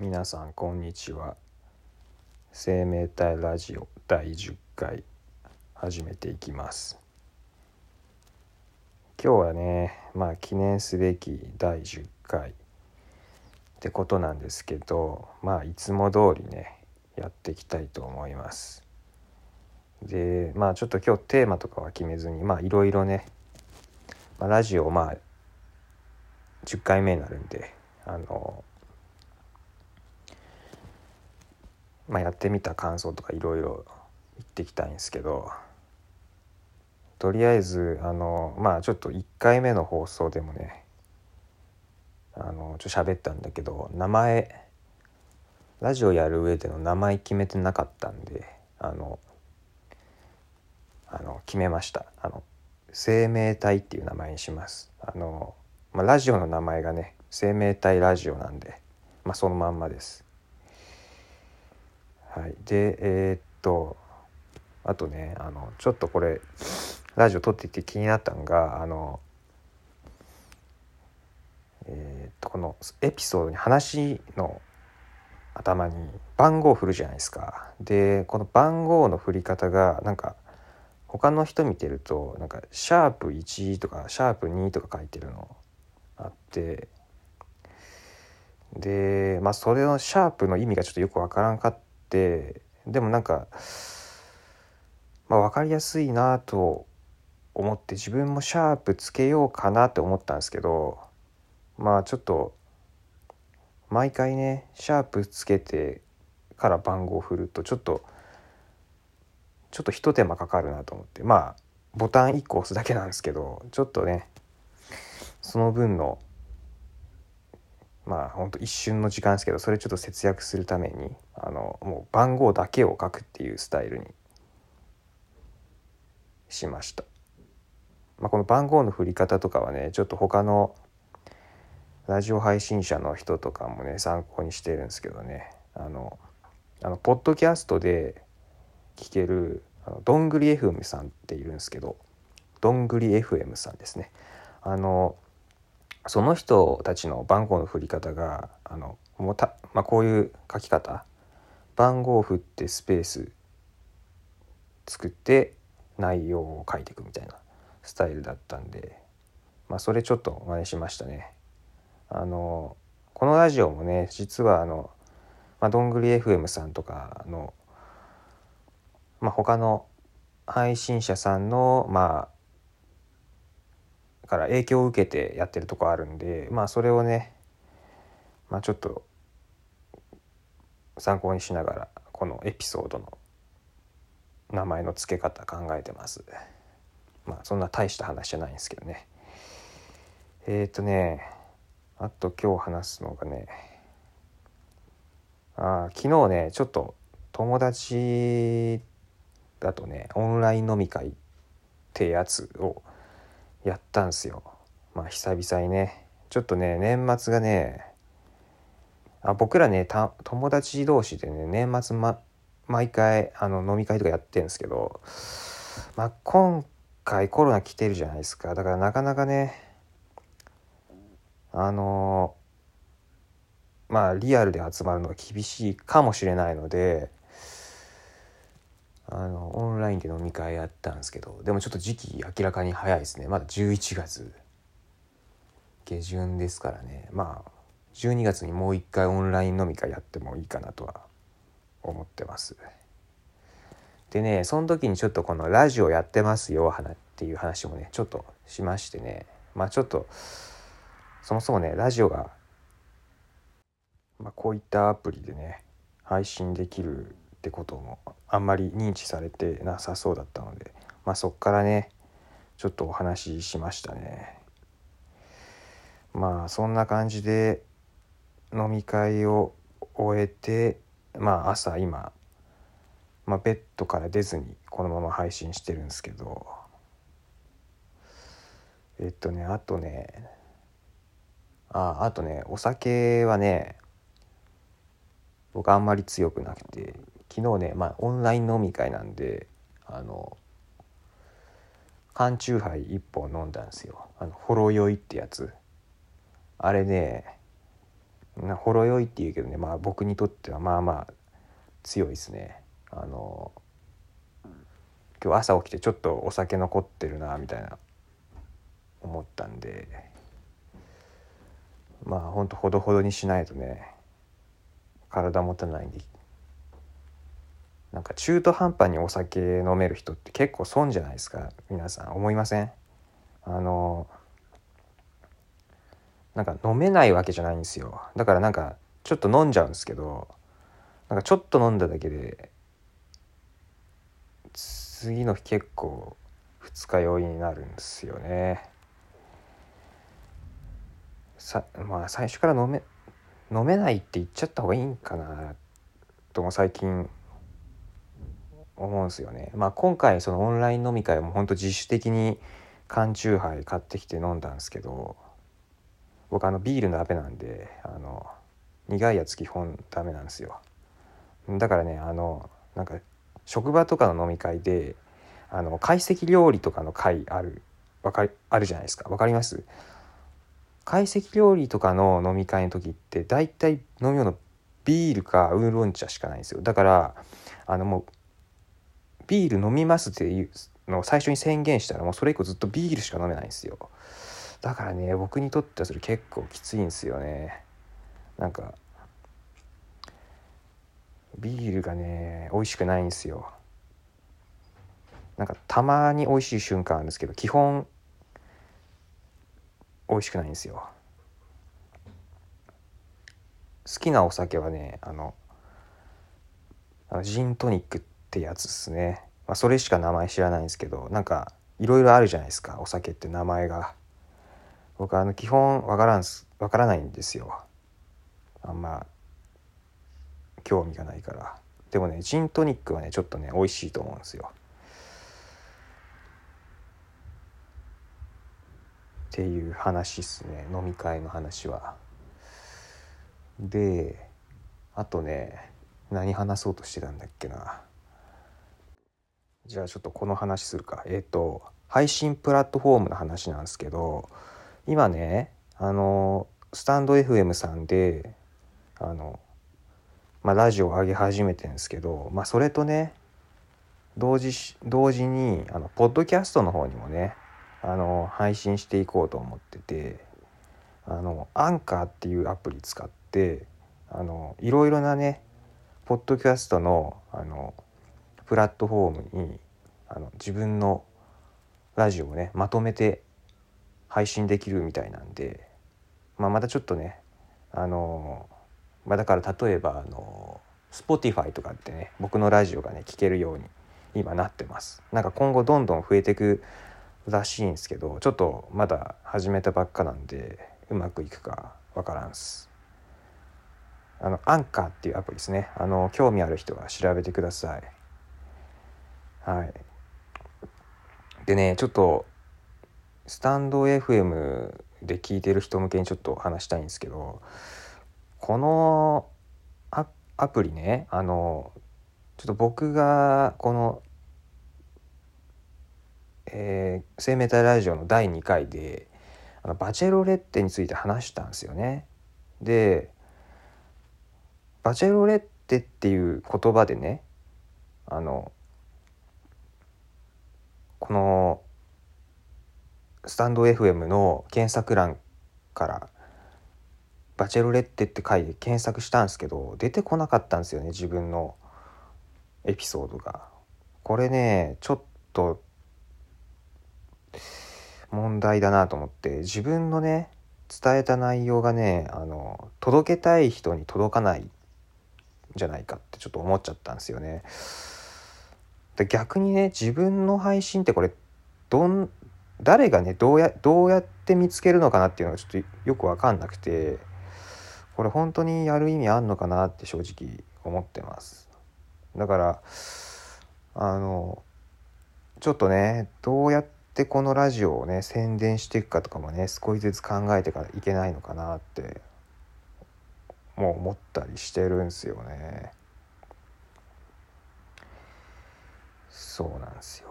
皆さんこんにちは。生命体ラジオ第10回始めていきます。今日はねまあ記念すべき第10回ってことなんですけどまあいつも通りねやっていきたいと思います。でまあちょっと今日テーマとかは決めずにまあいろいろね、まあ、ラジオまあ10回目になるんであのまあ、やってみた感想とかいろいろ言ってきたいんですけどとりあえずあのまあちょっと1回目の放送でもねあのちょっと喋ったんだけど名前ラジオやる上での名前決めてなかったんであのあの決めました。あの生命体っていう名前にします。あの、まあ、ラジオの名前がね生命体ラジオなんでまあそのまんまです。はい、でえー、っとあとねあのちょっとこれラジオ撮っていて気になったのがあのえー、っとこのエピソードに話の頭に番号を振るじゃないですか。でこの番号の振り方がなんか他の人見てるとなんかシャープ1とかシャープ2とか書いてるのあってでまあそれのシャープの意味がちょっとよくわからんかったってでもなんか、まあ、分かりやすいなと思って自分もシャープつけようかなって思ったんですけどまあちょっと毎回ねシャープつけてから番号を振るとちょっとちょっとひと手間かかるなと思ってまあボタン1個押すだけなんですけどちょっとねその分のまあほんと一瞬の時間ですけどそれちょっと節約するためにあのもう番号だけを書くっていうスタイルにしました。まあ、この番号の振り方とかはねちょっと他のラジオ配信者の人とかもね参考にしてるんですけどねあのあのポッドキャストで聞けるあのどんぐり FM さんっているんですけどどんぐり FM さんですねあのその人たちの番号の振り方があのもた、まあ、こういう書き方番号を振ってスペース作って内容を書いていくみたいなスタイルだったんで、まあ、それちょっと真似しましたね。あのこのラジオもね実はあの、まあ、どんぐり FM さんとかの、まあ、他の配信者さんのまあから影響を受けてやってるとこあるんでまあそれをねまあちょっと参考にしながらこのエピソードの名前の付け方考えてます。まあそんな大した話じゃないんですけどね。えっ、ー、とねあと今日話すのがねあ昨日ねちょっと友達だとねオンライン飲み会ってやつをやったんすよ。まあ久々にね。ちょっとね、年末がね、あ僕らね友達同士でね、年末、ま、毎回あの飲み会とかやってるんですけど、まあ今回コロナ来てるじゃないですか。だからなかなかね、あのまあリアルで集まるのが厳しいかもしれないので、あのオラインで飲み会やったんですけどでもちょっと時期明らかに早いですね。まだ11月。下旬ですからね。まあ12月にもう一回オンライン飲み会やってもいいかなとは思ってます。でねその時にちょっとこのラジオやってますよっていう話もねちょっとしましてね。まあちょっとそもそもねラジオが、まあ、こういったアプリでね配信できるってこともあんまり認知されてなさそうだったので、まあ、そっからねちょっとお話ししましたね。まあそんな感じで飲み会を終えてまあ朝今、まあ、ベッドから出ずにこのまま配信してるんですけどえっとねあとねああとねお酒はね僕あんまり強くなくて昨日ねまあオンライン飲み会なんであの缶チューハイ1本飲んだんですよ。あのほろ酔いってやつ。あれねなほろ酔いっていうけどねまあ僕にとってはまあまあ強いですね。あの今日朝起きてちょっとお酒残ってるなみたいな思ったんで。まあほんとほどほどにしないとね体持たないんでなんか中途半端にお酒飲める人って結構損じゃないですか皆さん。思いません？あのなんか飲めないわけじゃないんですよ。だからなんかちょっと飲んじゃうんですけどなんかちょっと飲んだだけで次の日結構二日酔いになるんですよね。さまあ最初から飲め飲めないって言っちゃった方がいいんかなとも最近思うんすよね。まあ今回そのオンライン飲み会も本当自主的に缶チューハイ買ってきて飲んだんですけど僕あのビールのダメなんであの苦いやつ基本ダメなんですよ。だからねあのなんか職場とかの飲み会であの懐石料理とかの会あるわかあるじゃないですかわかります？懐石料理とかの飲み会の時って大体飲み物ビールかウーロン茶しかないんですよだからあのもうビール飲みますっていうのを最初に宣言したらもうそれ以降ずっとビールしか飲めないんですよ。だからね僕にとってはそれ結構きついんですよね。なんかビールがね美味しくないんですよ。なんかたまに美味しい瞬間あるんですけど基本美味しくないんですよ。好きなお酒はねあのジントニックってやつですね、まあ、それしか名前知らないんですけどなんかいろいろあるじゃないですかお酒って名前が。僕あの基本わからんすわからないんですよ。あんま興味がないから。でもねジントニックはねちょっとね美味しいと思うんですよ。っていう話っすね飲み会の話は。であとね何話そうとしてたんだっけな。じゃあちょっとこの話するか。えっ、ー、と配信プラットフォームの話なんですけど今ねあのスタンド FM さんであのまあ、ラジオを上げ始めてるんですけど、まあ、それとね同時同時にあのポッドキャストの方にもねあの配信していこうと思っててあのアンカーっていうアプリ使ってあのいろいろなねポッドキャストのあのプラットフォームにあの自分のラジオをねまとめて配信できるみたいなんで、まあ、またちょっとねあのまあ、だから例えばあの Spotify とかってね僕のラジオがね聞けるように今なってます。なんか今後どんどん増えていくらしいんですけどちょっとまだ始めたばっかなんでうまくいくかわからんす。あのアンカーっていうアプリですね。あの興味ある人は調べてください。はいでねちょっとスタンド FM で聞いてる人向けにちょっと話したいんですけどこのアプリねあのちょっと僕がこの、えー、生命体ラジオの第2回であのバチェロレッテについて話したんですよね。でバチェロレッテっていう言葉でねあのこのスタンド FM の検索欄からバチェロレッテって書いて検索したんですけど出てこなかったんですよね自分のエピソードが。これねちょっと問題だなと思って自分のね伝えた内容がねあの届けたい人に届かないんじゃないかってちょっと思っちゃったんですよね。で逆にね自分の配信ってこれどん誰がねどうやどうやって見つけるのかなっていうのがちょっとよく分かんなくてこれ本当にやる意味あんのかなって正直思ってます。だからあのちょっとねどうやってこのラジオをね宣伝していくかとかもね少しずつ考えてからいけないのかなってもう思ったりしてるんすよね。そうなんですよ。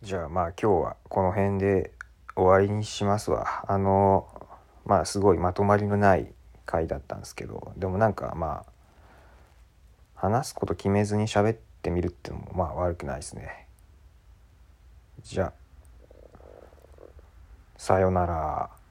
じゃあまあ今日はこの辺で終わりにしますわ。あのまあすごいまとまりのない回だったんですけどでもなんかまあ話すこと決めずに喋ってみるってのもまあ悪くないですね。じゃあさよなら。